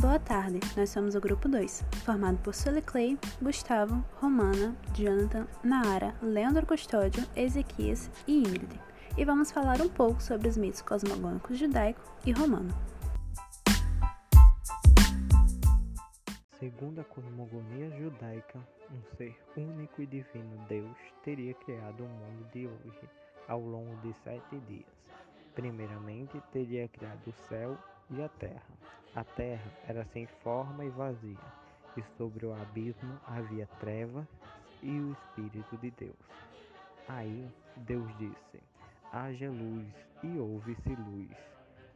Boa tarde, nós somos o grupo 2, formado por Sully Clay, Gustavo, Romana, Jonathan, Naara, Leandro Custódio, Ezequias e Ingrid. E vamos falar um pouco sobre os mitos cosmogônicos judaico e romano. Segundo a cosmogonia judaica, um ser único e divino Deus teria criado o mundo de hoje ao longo de sete dias. Primeiramente, teria criado o céu e a terra. A terra era sem forma e vazia, e sobre o abismo havia trevas e o Espírito de Deus. Aí Deus disse: Haja luz, e houve-se luz,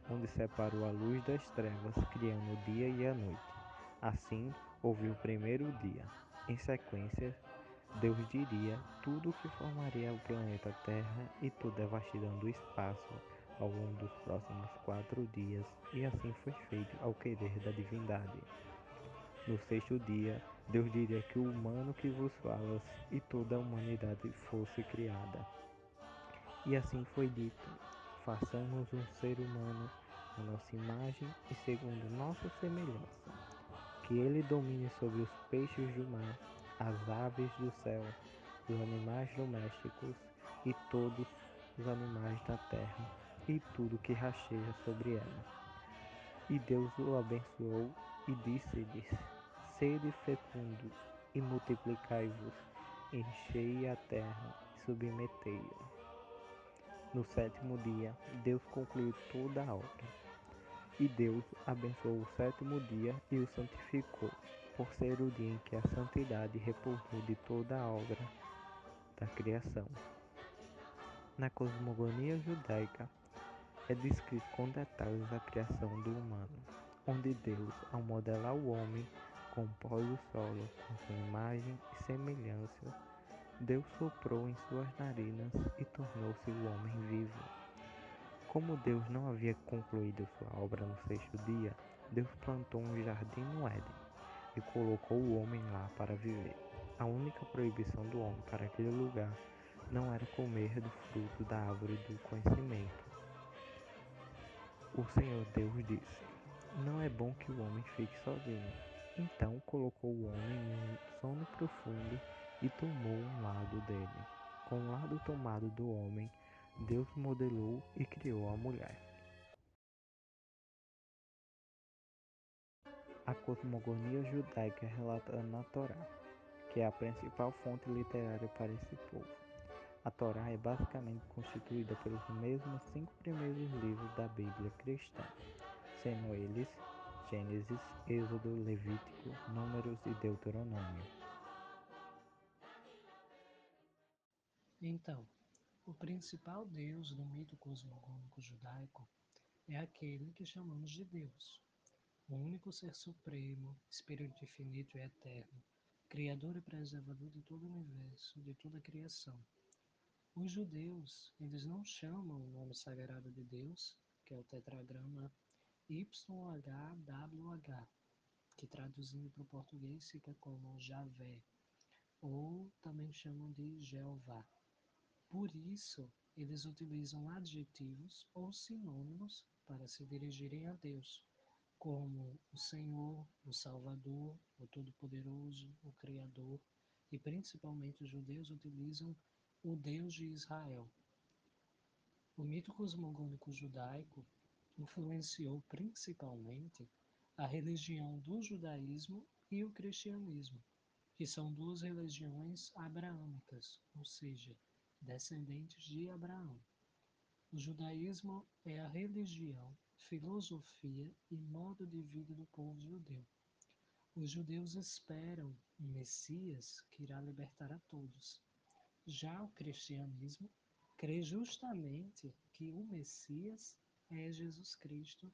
onde separou a luz das trevas, criando o dia e a noite. Assim houve o primeiro dia. Em sequência, Deus diria tudo o que formaria o planeta Terra e toda a vastidão do espaço ao longo dos próximos quatro dias, e assim foi feito ao querer da divindade. No sexto dia, Deus diria que o humano que vos falas e toda a humanidade fosse criada. E assim foi dito: façamos um ser humano a nossa imagem e segundo nossa semelhança, que ele domine sobre os peixes do mar, as aves do céu, os animais domésticos e todos os animais da terra e tudo que rasteja sobre ela. E Deus o abençoou e disse-lhes: Sede fecundos e multiplicai-vos, enchei a terra e submetei-a. No sétimo dia, Deus concluiu toda a obra. E Deus abençoou o sétimo dia e o santificou, por ser o dia em que a santidade repousou de toda a obra da criação. Na cosmogonia judaica, é descrito com detalhes a criação do humano, onde Deus, ao modelar o homem, compôs o solo com sua imagem e semelhança, Deus soprou em suas narinas e tornou-se o homem vivo. Como Deus não havia concluído sua obra no sexto dia, Deus plantou um jardim no Éden e colocou o homem lá para viver. A única proibição do homem para aquele lugar não era comer do fruto da árvore do conhecimento, o Senhor Deus disse: Não é bom que o homem fique sozinho. Então colocou o homem em um sono profundo e tomou um lado dele. Com o lado tomado do homem, Deus modelou e criou a mulher. A cosmogonia judaica relatada na Torá, que é a principal fonte literária para esse povo. A Torá é basicamente constituída pelos mesmos cinco primeiros livros da Bíblia cristã, sendo eles Gênesis, Êxodo, Levítico, Números e Deuteronômio. Então, o principal deus do mito cosmogônico judaico é aquele que chamamos de Deus, o único ser supremo, espírito infinito e eterno, criador e preservador de todo o universo, de toda a criação os judeus, eles não chamam o nome sagrado de Deus, que é o tetragrama YHWH, que traduzindo para o português fica como Javé, ou também chamam de Jeová. Por isso, eles utilizam adjetivos ou sinônimos para se dirigirem a Deus, como o Senhor, o Salvador, o Todo-Poderoso, o Criador, e principalmente os judeus utilizam o Deus de Israel. O mito cosmogônico judaico influenciou principalmente a religião do judaísmo e o cristianismo, que são duas religiões abraâmicas, ou seja, descendentes de Abraão. O judaísmo é a religião, filosofia e modo de vida do povo judeu. Os judeus esperam um Messias que irá libertar a todos. Já o cristianismo crê justamente que o Messias é Jesus Cristo,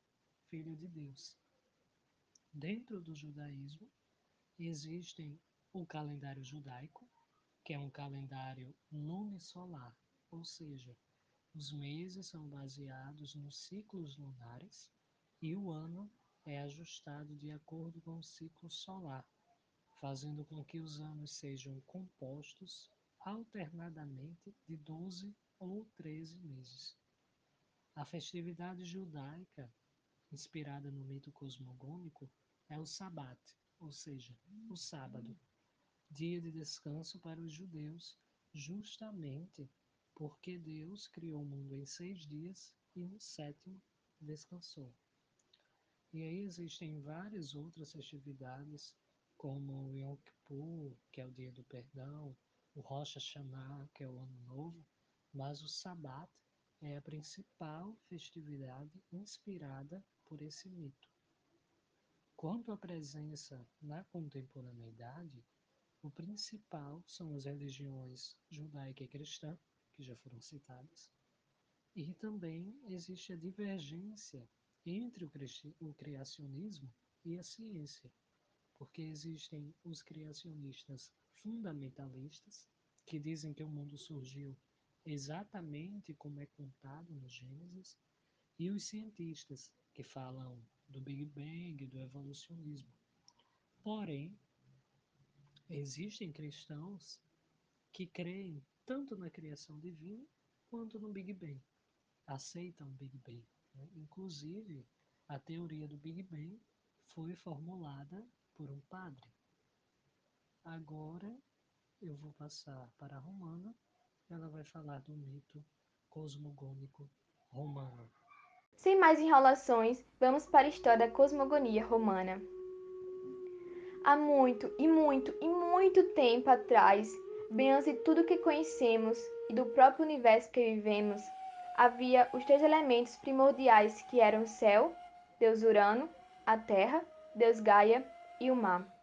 Filho de Deus. Dentro do judaísmo existem o calendário judaico, que é um calendário lunisolar, ou seja, os meses são baseados nos ciclos lunares e o ano é ajustado de acordo com o ciclo solar, fazendo com que os anos sejam compostos alternadamente de 12 ou 13 meses. A festividade judaica, inspirada no mito cosmogônico, é o Sabat, ou seja, o sábado, dia de descanso para os judeus, justamente porque Deus criou o mundo em seis dias e no sétimo descansou. E aí existem várias outras festividades, como o Yom Kippur, que é o dia do perdão, o Rosh Hashanah, que é o ano novo, mas o Sabat é a principal festividade inspirada por esse mito. Quanto à presença na contemporaneidade, o principal são as religiões judaica e cristã, que já foram citadas, e também existe a divergência entre o criacionismo e a ciência, porque existem os criacionistas fundamentalistas, que dizem que o mundo surgiu exatamente como é contado no Gênesis, e os cientistas, que falam do Big Bang, do evolucionismo. Porém, existem cristãos que creem tanto na criação divina quanto no Big Bang, aceitam o Big Bang. Né? Inclusive, a teoria do Big Bang foi formulada por um padre. Agora eu vou passar para a Romana, ela vai falar do mito cosmogônico romano. Sem mais enrolações, vamos para a história da cosmogonia romana. Há muito e muito e muito tempo atrás, bem antes de tudo que conhecemos e do próprio universo que vivemos, havia os três elementos primordiais que eram o céu, Deus Urano, a terra, Deus Gaia e o mar.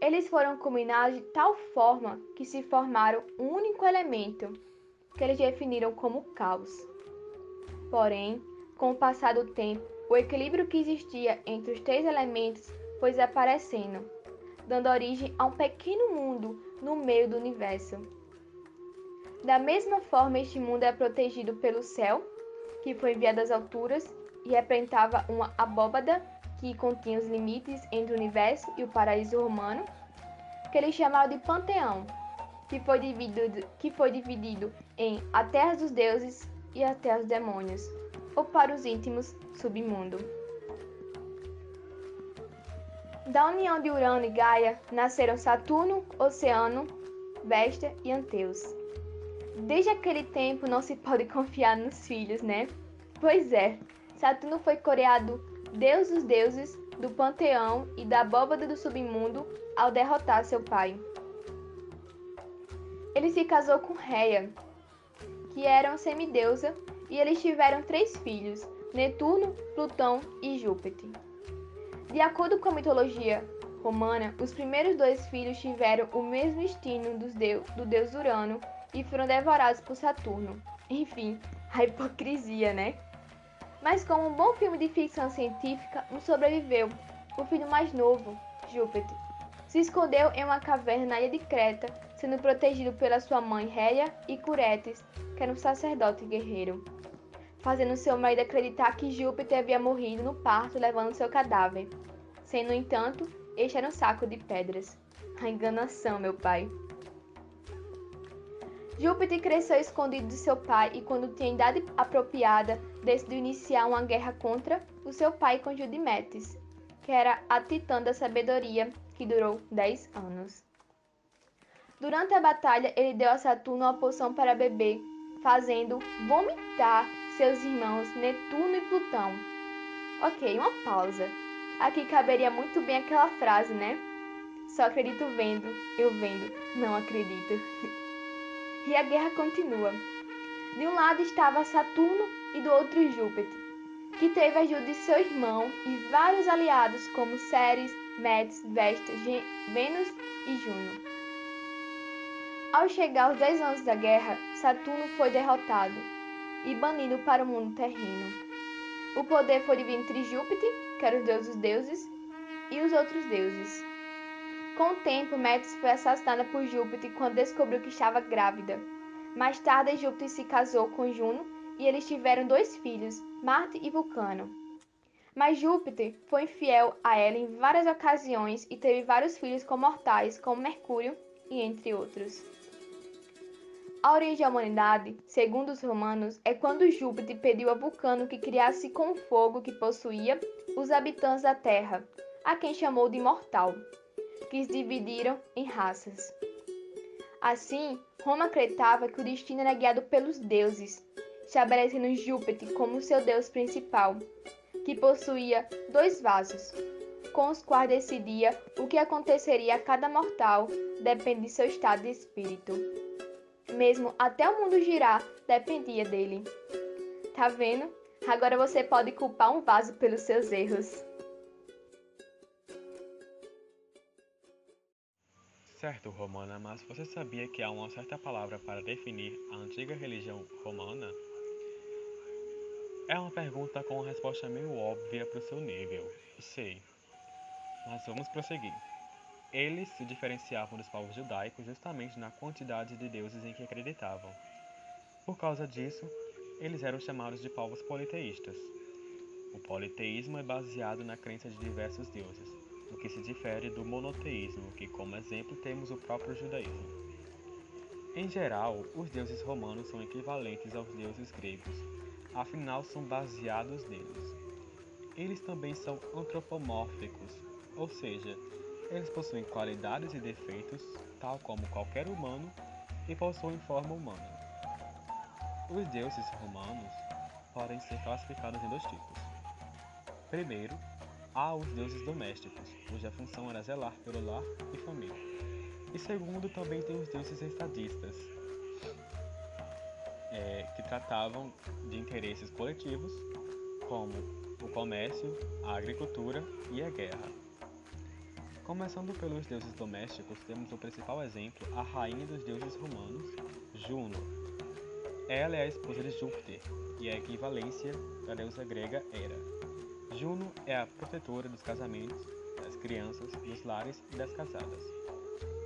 Eles foram combinados de tal forma que se formaram um único elemento, que eles definiram como caos. Porém, com o passar do tempo, o equilíbrio que existia entre os três elementos foi desaparecendo, dando origem a um pequeno mundo no meio do universo. Da mesma forma, este mundo é protegido pelo céu, que foi enviado às alturas e representava uma abóbada que continha os limites entre o universo e o paraíso romano, que eles chamavam de Panteão, que foi dividido, que foi dividido em a terra dos deuses e a terra dos demônios, ou para os íntimos, submundo. Da união de Urano e Gaia nasceram Saturno, Oceano, Vesta e Anteus. Desde aquele tempo não se pode confiar nos filhos, né? Pois é, Saturno foi coreado deus dos deuses, do panteão e da abóbada do submundo ao derrotar seu pai. Ele se casou com Reia, que era uma semideusa, e eles tiveram três filhos: Netuno, Plutão e Júpiter. De acordo com a mitologia romana, os primeiros dois filhos tiveram o mesmo destino do deus Urano e foram devorados por Saturno. Enfim, a hipocrisia, né? Mas como um bom filme de ficção científica, um sobreviveu. O filho mais novo, Júpiter, se escondeu em uma caverna na ilha de Creta, sendo protegido pela sua mãe Réia e Curetes, que era um sacerdote guerreiro, fazendo seu marido acreditar que Júpiter havia morrido no parto levando seu cadáver. Sem, no entanto, este era um saco de pedras. A enganação, meu pai. Júpiter cresceu escondido de seu pai e, quando tinha idade apropriada, decidiu iniciar uma guerra contra o seu pai com Judimetes, que era a titã da sabedoria, que durou 10 anos. Durante a batalha, ele deu a Saturno uma poção para beber, fazendo vomitar seus irmãos Netuno e Plutão. Ok, uma pausa. Aqui caberia muito bem aquela frase, né? Só acredito vendo, eu vendo, não acredito. e a guerra continua. De um lado estava Saturno e do outro Júpiter, que teve a ajuda de seu irmão e vários aliados como Ceres, Metis, Vesta, Vênus e Juno. Ao chegar aos 10 anos da guerra, Saturno foi derrotado e banido para o mundo terreno. O poder foi dividido entre Júpiter, que era o deus dos deuses, e os outros deuses. Com o tempo, Metis foi assassinada por Júpiter quando descobriu que estava grávida. Mais tarde, Júpiter se casou com Juno e eles tiveram dois filhos, Marte e Vulcano. Mas Júpiter foi infiel a ela em várias ocasiões e teve vários filhos com mortais, como Mercúrio e entre outros. A origem da humanidade, segundo os romanos, é quando Júpiter pediu a Vulcano que criasse com o fogo que possuía os habitantes da Terra, a quem chamou de mortal, que se dividiram em raças. Assim, Roma acreditava que o destino era guiado pelos deuses, estabelecendo Júpiter como seu deus principal, que possuía dois vasos, com os quais decidia o que aconteceria a cada mortal, depende de seu estado de espírito. Mesmo até o mundo girar dependia dele. Tá vendo? Agora você pode culpar um vaso pelos seus erros. Certo, Romana, mas você sabia que há uma certa palavra para definir a antiga religião romana? É uma pergunta com uma resposta meio óbvia para o seu nível, sei. Mas vamos prosseguir. Eles se diferenciavam dos povos judaicos justamente na quantidade de deuses em que acreditavam. Por causa disso, eles eram chamados de povos politeístas. O politeísmo é baseado na crença de diversos deuses, o que se difere do monoteísmo, que, como exemplo, temos o próprio judaísmo. Em geral, os deuses romanos são equivalentes aos deuses gregos, afinal, são baseados neles. Eles também são antropomórficos, ou seja, eles possuem qualidades e defeitos, tal como qualquer humano, e possuem forma humana. Os deuses romanos podem ser classificados em dois tipos. Primeiro, há os deuses domésticos, cuja função era zelar pelo lar e família. E segundo, também tem os deuses estadistas, é, que tratavam de interesses coletivos, como o comércio, a agricultura e a guerra. Começando pelos deuses domésticos, temos o principal exemplo, a rainha dos deuses romanos, Juno, ela é a esposa de Júpiter e é a equivalência da deusa grega Hera. Juno é a protetora dos casamentos, das crianças, dos lares e das casadas.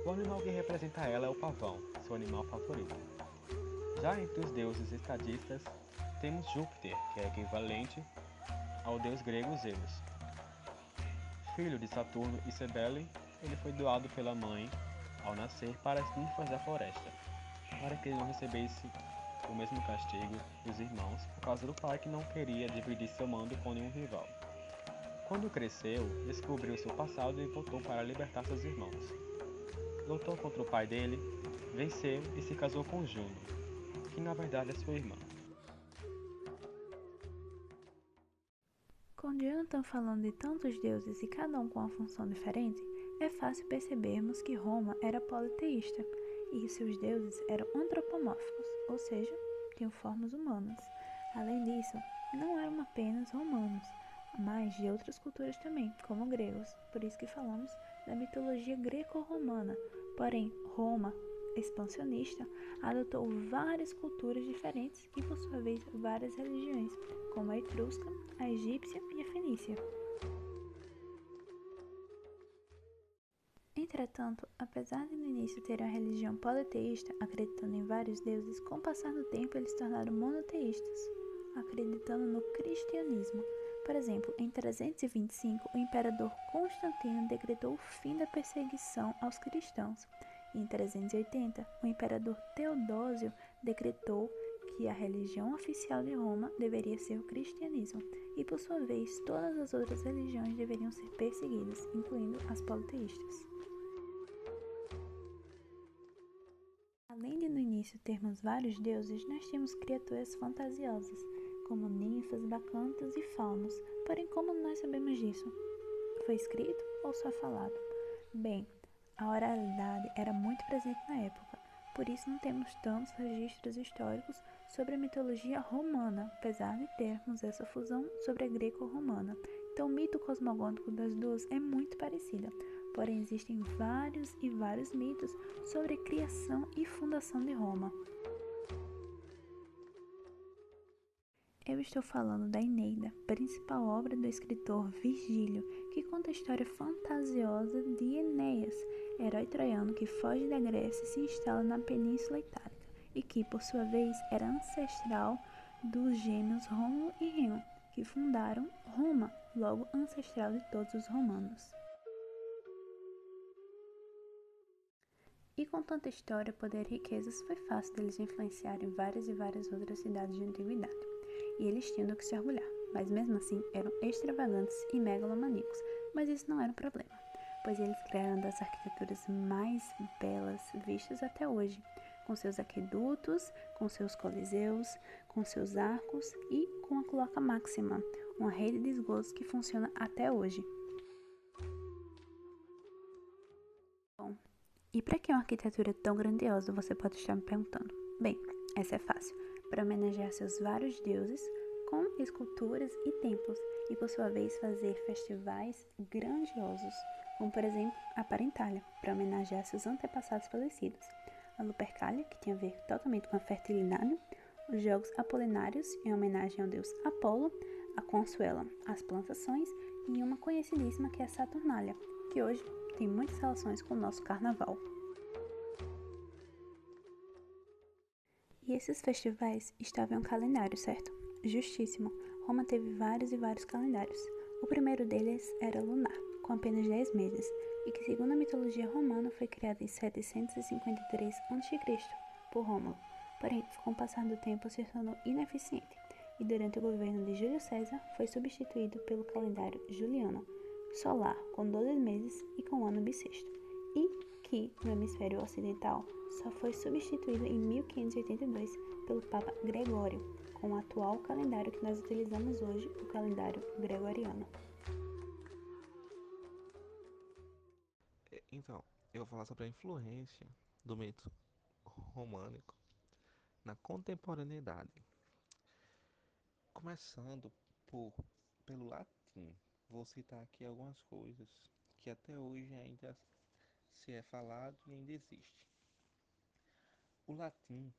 O animal que representa ela é o pavão, seu animal favorito. Já entre os deuses estadistas, temos Júpiter, que é equivalente ao deus grego Zeus. Filho de Saturno e Cebele, ele foi doado pela mãe ao nascer para as ninfas da floresta, para que ele não recebesse o mesmo castigo dos irmãos por causa do pai que não queria dividir seu mando com nenhum rival. Quando cresceu, descobriu seu passado e voltou para libertar seus irmãos. Lutou contra o pai dele, venceu e se casou com Juno, que na verdade é sua irmã. Com Jonathan falando de tantos deuses e cada um com uma função diferente, é fácil percebermos que Roma era politeísta e seus deuses eram antropomórficos, ou seja, tinham formas humanas. Além disso, não eram apenas romanos, mas de outras culturas também, como gregos. Por isso que falamos da mitologia greco-romana. Porém, Roma, expansionista, adotou várias culturas diferentes e, por sua vez, várias religiões, como a etrusca, a egípcia e a fenícia. Entretanto, apesar de no início terem a religião politeísta, acreditando em vários deuses, com o passar do tempo eles se tornaram monoteístas, acreditando no cristianismo. Por exemplo, em 325, o imperador Constantino decretou o fim da perseguição aos cristãos. E em 380, o imperador Teodósio decretou que a religião oficial de Roma deveria ser o cristianismo, e por sua vez, todas as outras religiões deveriam ser perseguidas, incluindo as politeístas. Além de no início termos vários deuses, nós temos criaturas fantasiosas, como ninfas, bacantas e faunos. Porém, como nós sabemos disso? Foi escrito ou só falado? Bem, a oralidade era muito presente na época, por isso não temos tantos registros históricos sobre a mitologia romana, apesar de termos essa fusão sobre a greco-romana. Então, o mito cosmogônico das duas é muito parecida, porém existem vários e vários mitos sobre a criação e fundação de Roma. Eu estou falando da Eneida, principal obra do escritor Virgílio, que conta a história fantasiosa de Enéas, herói troiano que foge da Grécia e se instala na Península Itálica, e que, por sua vez, era ancestral dos gêmeos Rômulo e Remo, que fundaram Roma, logo ancestral de todos os romanos. E com tanta história, poder e riquezas, foi fácil deles influenciarem várias e várias outras cidades de antiguidade. E eles tinham do que se orgulhar, mas mesmo assim eram extravagantes e megalomaníacos, Mas isso não era um problema, pois eles criaram das arquiteturas mais belas vistas até hoje, com seus aquedutos, com seus coliseus, com seus arcos e com a cloaca máxima, uma rede de esgotos que funciona até hoje. Bom, e para que uma arquitetura tão grandiosa, você pode estar me perguntando? Bem, essa é fácil. Para homenagear seus vários deuses com esculturas e templos, e por sua vez fazer festivais grandiosos, como por exemplo a Parentalha, para homenagear seus antepassados falecidos a Lupercalia, que tem a ver totalmente com a fertilidade, os Jogos Apolinários, em homenagem ao deus Apolo, a Consuela, as plantações, e uma conhecidíssima que é a Saturnália, que hoje tem muitas relações com o nosso carnaval. E esses festivais estavam em um calendário, certo? Justíssimo. Roma teve vários e vários calendários. O primeiro deles era lunar, com apenas 10 meses, e que, segundo a mitologia romana, foi criado em 753 a.C. por Rômulo. Porém, com o passar do tempo, se tornou ineficiente e, durante o governo de Júlio César, foi substituído pelo calendário juliano, solar, com 12 meses e com ano bissexto, e que, no hemisfério ocidental, só foi substituído em 1582 pelo Papa Gregório, com o atual calendário que nós utilizamos hoje, o calendário gregoriano. Então, eu vou falar sobre a influência do mito românico na contemporaneidade. Começando por, pelo latim, vou citar aqui algumas coisas que até hoje ainda se é falado e ainda existe. O latim,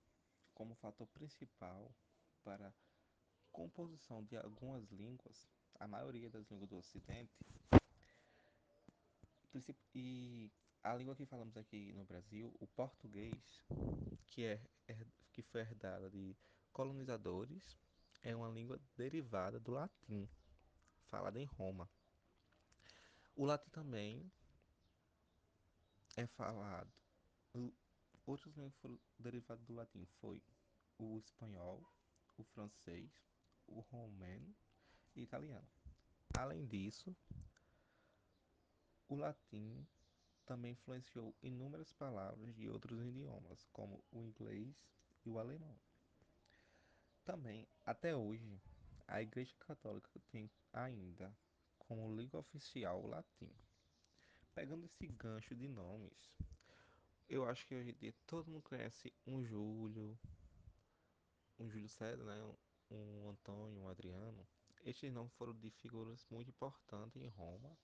como fator principal para a composição de algumas línguas, a maioria das línguas do Ocidente, e a língua que falamos aqui no Brasil, o português, que, é, que foi herdada de colonizadores, é uma língua derivada do latim, falada em Roma. O latim também é falado. Outras línguas foram do latim foi o espanhol, o francês, o romeno e italiano. Além disso, o latim também influenciou inúmeras palavras de outros idiomas, como o inglês e o alemão. Também, até hoje, a Igreja Católica tem ainda como língua oficial o latim. Pegando esse gancho de nomes, eu acho que hoje em dia todo mundo conhece um Júlio, um Júlio César, né? um Antônio, um Adriano. Estes nomes foram de figuras muito importantes em Roma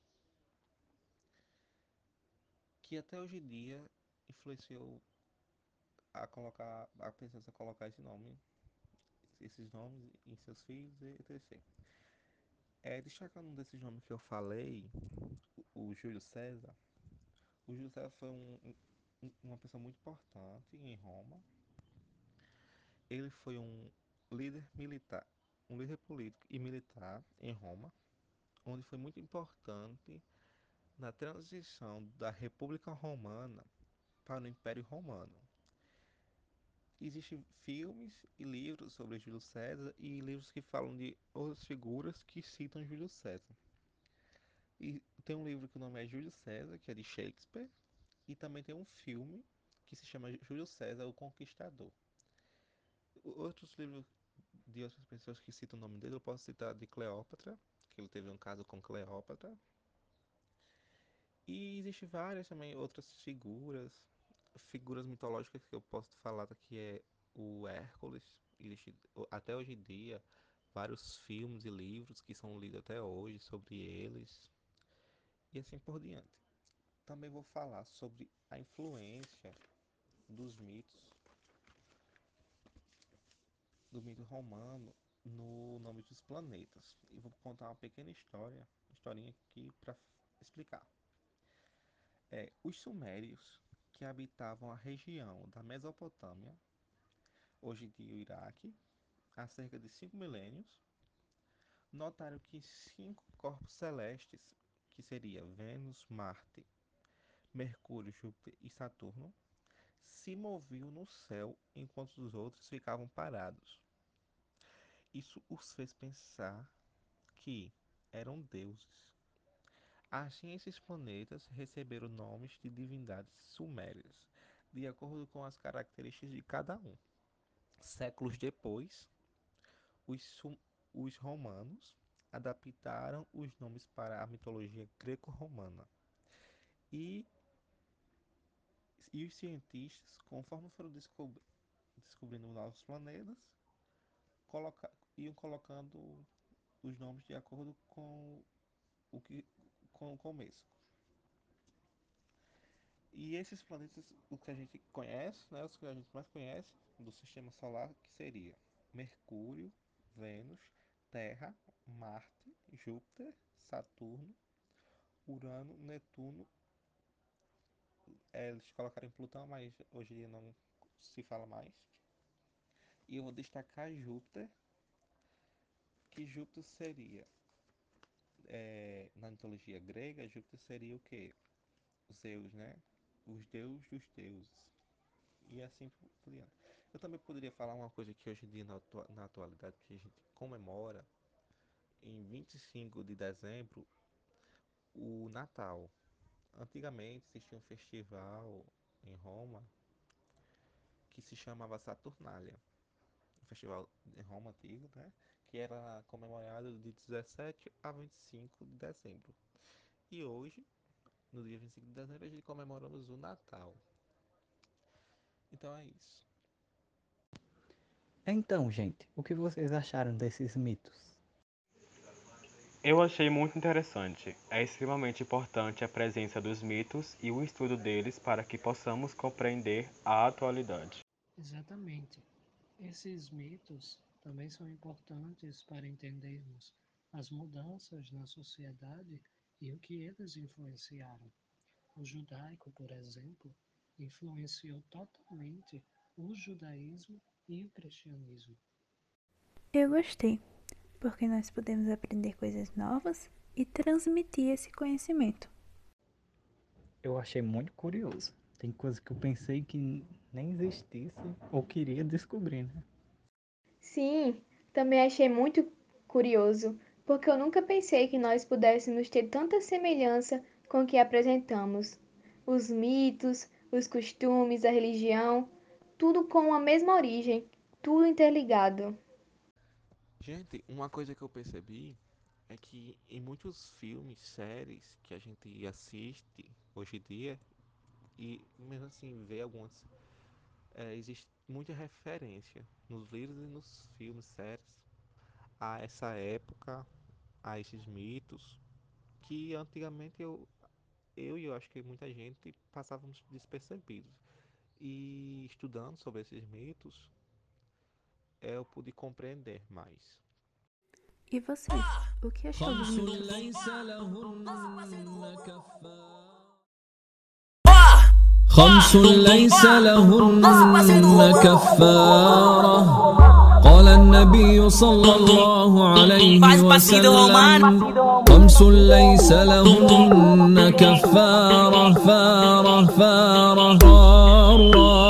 que até hoje em dia influenciou a colocar a pessoas a colocar esse nome esses nomes em seus filhos etc. É, destacando um desses nomes que eu falei, o, Júlio César. O Júlio César foi um, um, uma pessoa muito importante em Roma. Ele foi um líder militar, um líder político e militar em Roma, onde foi muito importante na transição da República Romana para o Império Romano. Existem filmes e livros sobre Júlio César e livros que falam de outras figuras que citam Júlio César. E tem um livro que o nome é Júlio César, que é de Shakespeare, e também tem um filme que se chama Júlio César, o Conquistador. Outros livros de outras pessoas que citam o nome dele, eu posso citar de Cleópatra, que ele teve um caso com Cleópatra, e existem várias também outras figuras, figuras mitológicas que eu posso falar que é o Hércules. Existe até hoje em dia vários filmes e livros que são lidos até hoje sobre eles. E assim por diante. Também vou falar sobre a influência dos mitos do mito romano no nome dos planetas. E vou contar uma pequena história, historinha aqui para explicar é, os sumérios que habitavam a região da Mesopotâmia, hoje de o Iraque, há cerca de cinco milênios, notaram que cinco corpos celestes, que seria Vênus, Marte, Mercúrio, Júpiter e Saturno, se moviam no céu enquanto os outros ficavam parados. Isso os fez pensar que eram deuses Assim, esses planetas receberam nomes de divindades sumérias, de acordo com as características de cada um. Séculos depois, os, os romanos adaptaram os nomes para a mitologia greco-romana. E, e os cientistas, conforme foram descobri descobrindo novos planetas, coloca iam colocando os nomes de acordo com o que com o começo. E esses planetas, o que a gente conhece, né, os que a gente mais conhece do sistema solar, que seria Mercúrio, Vênus, Terra, Marte, Júpiter, Saturno, Urano, Netuno. É, eles colocaram em Plutão, mas hoje em dia não se fala mais. E eu vou destacar Júpiter, que Júpiter seria, é, na mitologia grega, Júpiter seria o quê? Zeus, né? Os deuses dos deuses. E assim por diante. Eu também poderia falar uma coisa que hoje em dia, na, na atualidade, que a gente comemora em 25 de dezembro o Natal. Antigamente existia um festival em Roma que se chamava Saturnália. Um festival em Roma antigo, né? Que era comemorado de 17 a 25 de dezembro. E hoje, no dia 25 de dezembro, a gente comemoramos o Natal. Então é isso. Então, gente, o que vocês acharam desses mitos? Eu achei muito interessante. É extremamente importante a presença dos mitos e o estudo deles para que possamos compreender a atualidade. Exatamente. Esses mitos também são importantes para entendermos as mudanças na sociedade e o que eles influenciaram. O judaico, por exemplo, influenciou totalmente o judaísmo e o cristianismo. Eu gostei, porque nós podemos aprender coisas novas e transmitir esse conhecimento. Eu achei muito curioso. Tem coisas que eu pensei que nem existisse ou queria descobrir, né? Sim, também achei muito curioso, porque eu nunca pensei que nós pudéssemos ter tanta semelhança com o que apresentamos. Os mitos, os costumes, a religião, tudo com a mesma origem, tudo interligado. Gente, uma coisa que eu percebi é que em muitos filmes, séries que a gente assiste hoje em dia, e mesmo assim vê algumas. É, existe muita referência nos livros e nos filmes, séries, a essa época, a esses mitos, que antigamente eu, eu e eu acho que muita gente passávamos despercebidos. E estudando sobre esses mitos, eu pude compreender mais. E você? O que achou dos mitos? خمس ليس لهن كفارة قال النبي صلى الله عليه وسلم. خمس ليس لهن كفارة فارة فارة. فارة.